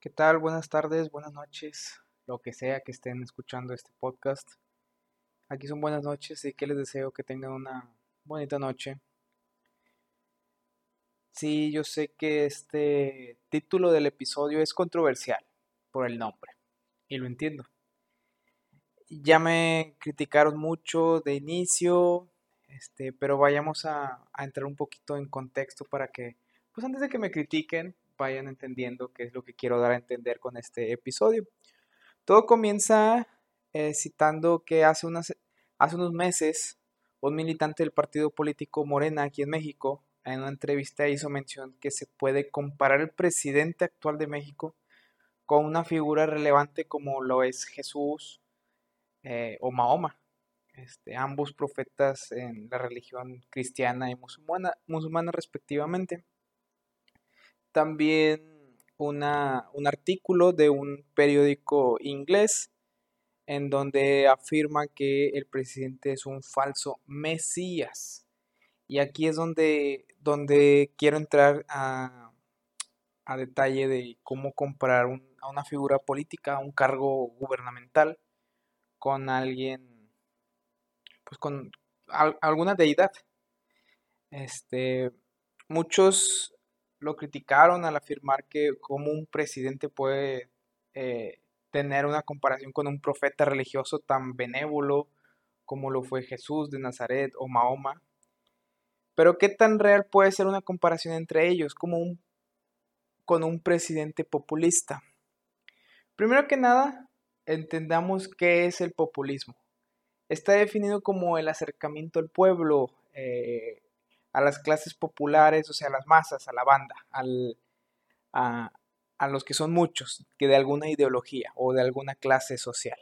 ¿Qué tal? Buenas tardes, buenas noches, lo que sea que estén escuchando este podcast. Aquí son buenas noches y que les deseo que tengan una bonita noche. Sí, yo sé que este título del episodio es controversial por el nombre y lo entiendo. Ya me criticaron mucho de inicio, este, pero vayamos a, a entrar un poquito en contexto para que, pues antes de que me critiquen, vayan entendiendo qué es lo que quiero dar a entender con este episodio. Todo comienza eh, citando que hace, unas, hace unos meses un militante del partido político Morena aquí en México en una entrevista hizo mención que se puede comparar el presidente actual de México con una figura relevante como lo es Jesús eh, o Mahoma, este, ambos profetas en la religión cristiana y musulmana, musulmana respectivamente también una, un artículo de un periódico inglés en donde afirma que el presidente es un falso mesías. Y aquí es donde, donde quiero entrar a, a detalle de cómo comparar a una figura política, a un cargo gubernamental, con alguien, pues con alguna deidad. Este, muchos lo criticaron al afirmar que como un presidente puede eh, tener una comparación con un profeta religioso tan benévolo como lo fue Jesús de Nazaret o Mahoma. Pero qué tan real puede ser una comparación entre ellos como un, con un presidente populista. Primero que nada, entendamos qué es el populismo. Está definido como el acercamiento al pueblo, eh, a las clases populares, o sea, a las masas, a la banda, al, a, los que son muchos, que de alguna ideología o de alguna clase social.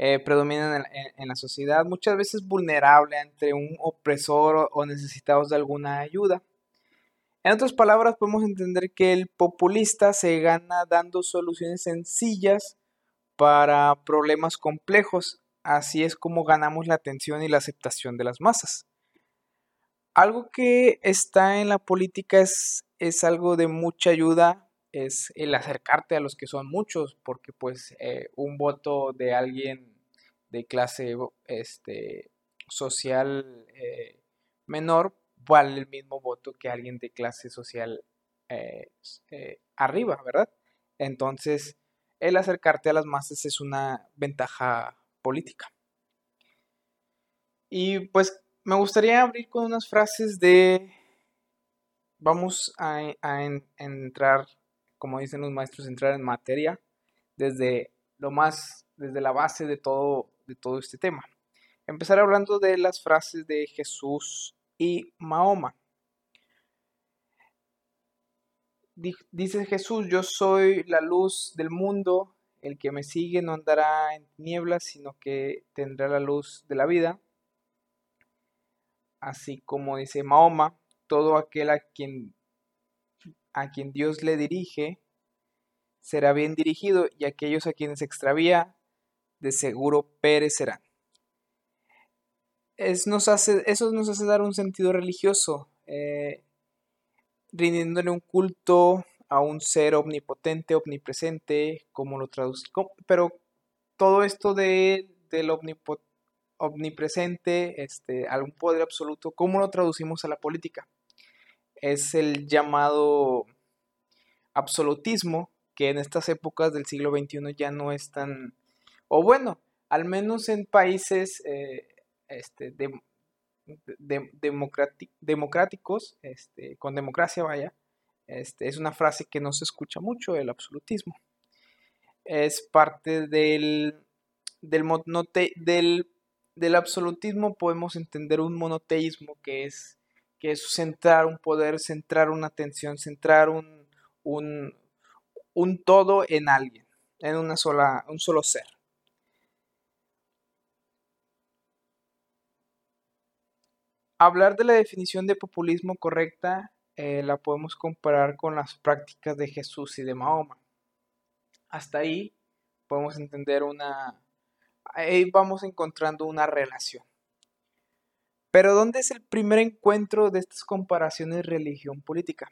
Eh, predominan en, la sociedad, muchas veces vulnerable entre un opresor o, necesitados de alguna ayuda. En otras palabras, podemos entender que el populista se gana dando soluciones sencillas para problemas complejos. Así es como ganamos la atención y la aceptación de las masas. Algo que está en la política es, es algo de mucha ayuda, es el acercarte a los que son muchos, porque pues eh, un voto de alguien de clase este, social eh, menor vale el mismo voto que alguien de clase social eh, arriba, ¿verdad? Entonces, el acercarte a las masas es una ventaja política. Y pues me gustaría abrir con unas frases de... Vamos a, entrar, como dicen los maestros, entrar en materia desde lo más, desde la base de todo, de todo este tema. Empezar hablando de las frases de Jesús y Mahoma. Dice Jesús, yo soy la luz del mundo, el que me sigue no andará en tinieblas, sino que tendrá la luz de la vida así como dice Mahoma, todo aquel a quien, a quien Dios le dirige será bien dirigido y aquellos a quienes extravía de seguro perecerán. nos hace, eso nos hace dar un sentido religioso, eh, rindiéndole un culto a un ser omnipotente, omnipresente, como lo traduzco, pero todo esto de, del omnipotente omnipresente, este, algún poder absoluto, ¿cómo lo traducimos a la política? Es el llamado absolutismo, que en estas épocas del siglo XXI ya no es tan, o bueno, al menos en países eh, este, democráticos, este, con democracia vaya, este, es una frase que no se escucha mucho, el absolutismo. Es parte del, del, del del absolutismo podemos entender un monoteísmo que es, que es centrar un poder, centrar una atención, centrar un, un, un todo en alguien, en una sola, un solo ser. Hablar de la definición de populismo correcta eh, la podemos comparar con las prácticas de Jesús y de Mahoma. Hasta ahí podemos entender una, ahí vamos encontrando una relación. Pero ¿dónde es el primer encuentro de estas comparaciones religión-política?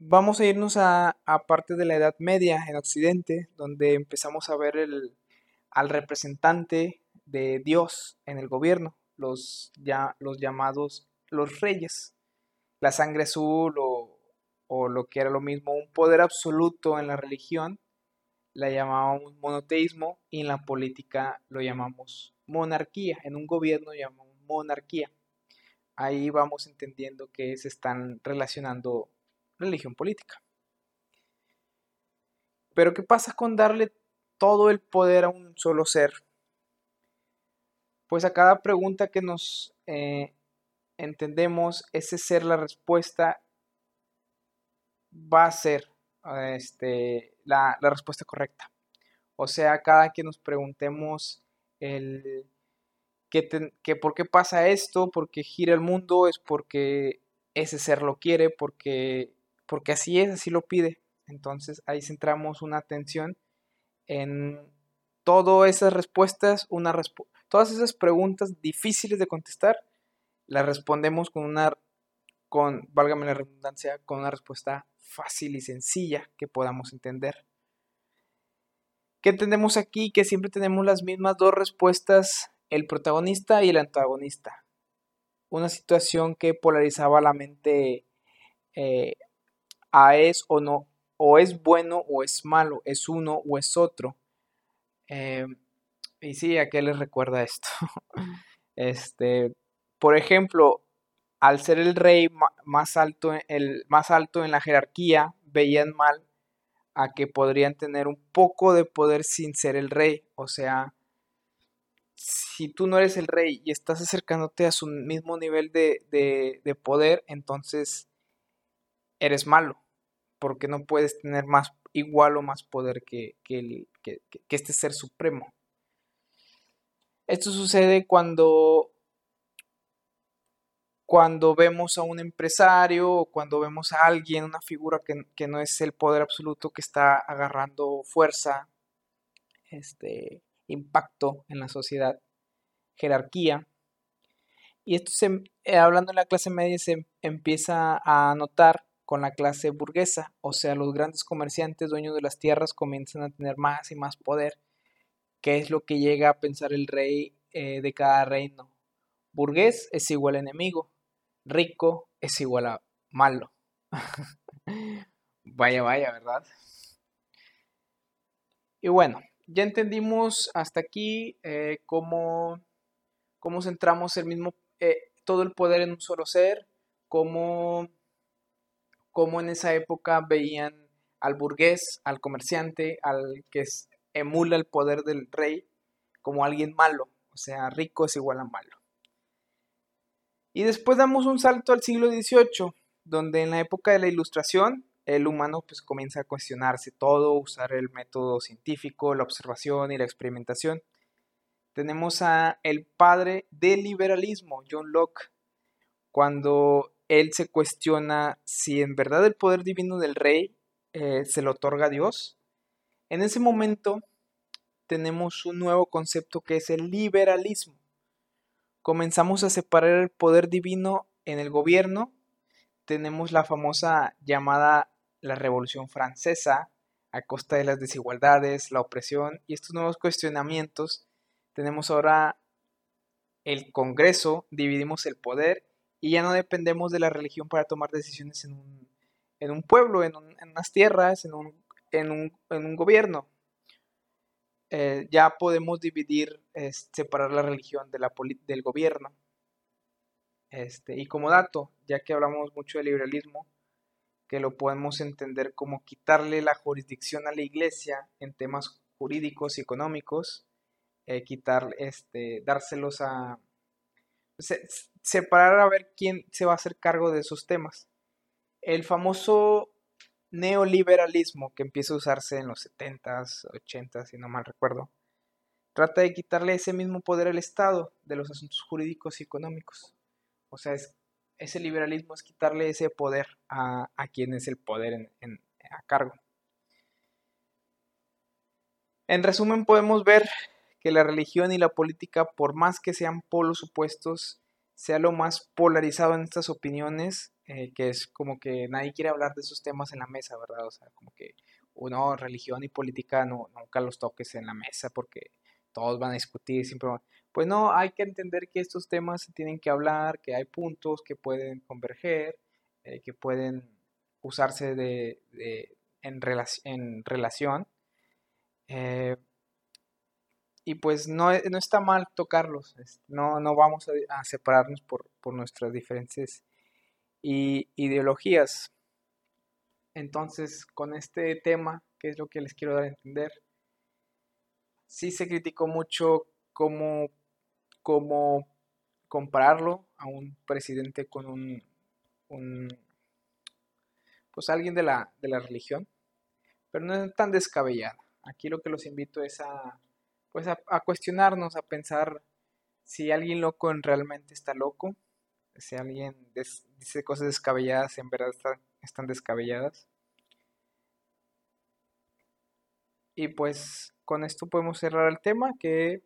vamos a irnos a, a, parte de la Edad Media en Occidente, donde empezamos a ver el, al representante de Dios en el gobierno, los, ya, los llamados los reyes, la sangre azul o, o lo que era lo mismo, un poder absoluto en la religión, la llamábamos monoteísmo y en la política lo llamamos monarquía, en un gobierno llamamos monarquía. Ahí vamos entendiendo que se están relacionando religión política. Pero ¿qué pasa con darle todo el poder a un solo ser? Pues a cada pregunta que nos eh, entendemos, ese ser la respuesta va a ser este, la, respuesta correcta. O sea, cada que nos preguntemos el que, por qué pasa esto, porque gira el mundo, es porque ese ser lo quiere, porque, porque así es, así lo pide. Entonces ahí centramos una atención en todas esas respuestas, una todas esas preguntas difíciles de contestar, las respondemos con una, con, válgame la redundancia, con una respuesta fácil y sencilla que podamos entender. ¿Qué entendemos aquí? Que siempre tenemos las mismas dos respuestas, el protagonista y el antagonista. Una situación que polarizaba la mente eh, a es o no, o es bueno o es malo, es uno o es otro. Eh, y sí, ¿a qué les recuerda esto? este, por ejemplo, al ser el rey más alto, el más alto en la jerarquía, veían mal a que podrían tener un poco de poder sin ser el rey. O sea, si tú no eres el rey y estás acercándote a su mismo nivel de, poder, entonces eres malo, porque no puedes tener más igual o más poder que, que este ser supremo. Esto sucede cuando cuando vemos a un empresario o cuando vemos a alguien, una figura que, no es el poder absoluto que está agarrando fuerza, este, impacto en la sociedad, jerarquía. Y esto se, eh, hablando en la clase media se empieza a notar con la clase burguesa, o sea, los grandes comerciantes, dueños de las tierras, comienzan a tener más y más poder. ¿Qué es lo que llega a pensar el rey eh, de cada reino? Burgués es igual enemigo, rico es igual a malo. vaya, vaya, ¿verdad? Y bueno, ya entendimos hasta aquí eh, cómo, cómo, centramos el mismo, eh, todo el poder en un solo ser, cómo, cómo en esa época veían al burgués, al comerciante, al que emula el poder del rey, como alguien malo. O sea, rico es igual a malo. Y después damos un salto al siglo XVIII, donde en la época de la Ilustración el humano pues comienza a cuestionarse todo, usar el método científico, la observación y la experimentación. Tenemos a el padre del liberalismo, John Locke, cuando él se cuestiona si en verdad el poder divino del rey eh, se lo otorga a Dios. En ese momento tenemos un nuevo concepto que es el liberalismo comenzamos a separar el poder divino en el gobierno. Tenemos la famosa llamada la Revolución Francesa, a costa de las desigualdades, la opresión y estos nuevos cuestionamientos. Tenemos ahora el Congreso, dividimos el poder y ya no dependemos de la religión para tomar decisiones en un, pueblo, en, unas tierras, en un, en un gobierno. Eh, ya podemos dividir, separar la religión de la del gobierno. Este, y como dato, ya que hablamos mucho de liberalismo, que lo podemos entender como quitarle la jurisdicción a la iglesia en temas jurídicos y económicos, eh, quitar, este, dárselos a... separar a ver quién se va a hacer cargo de esos temas. El famoso neoliberalismo que empieza a usarse en los 70s, 80s, si no mal recuerdo, trata de quitarle ese mismo poder al Estado de los asuntos jurídicos y económicos. O sea, es, ese liberalismo es quitarle ese poder a, quien es el poder a cargo. En resumen, podemos ver que la religión y la política, por más que sean polos opuestos, sea lo más polarizado en estas opiniones, eh, que es como que nadie quiere hablar de esos temas en la mesa, ¿verdad? O sea, como que uno, religión y política, no, nunca los toques en la mesa porque todos van a discutir, siempre Pues no, hay que entender que estos temas se tienen que hablar, que hay puntos que pueden converger, eh, que pueden usarse de, en, en, relación. Eh, y pues no, no, está mal tocarlos, no, no vamos a, separarnos por, por, nuestras diferentes ideologías. Entonces, con este tema, que es lo que les quiero dar a entender, sí se criticó mucho cómo, cómo compararlo a un presidente con un, un pues alguien de la, de la religión, pero no es tan descabellada. Aquí lo que los invito es a, pues a, cuestionarnos, a pensar si alguien loco realmente está loco, si alguien dice cosas descabelladas en verdad están descabelladas. Y pues con esto podemos cerrar el tema que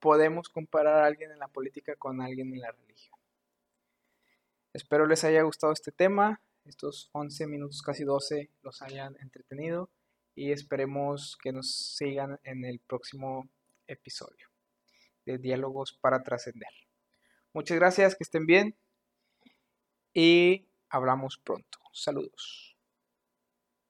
podemos comparar a alguien en la política con alguien en la religión. Espero les haya gustado este tema, estos 11 minutos, casi 12, los hayan entretenido y esperemos que nos sigan en el próximo episodio de Diálogos para Trascender. Muchas gracias, que estén bien y hablamos pronto. Saludos.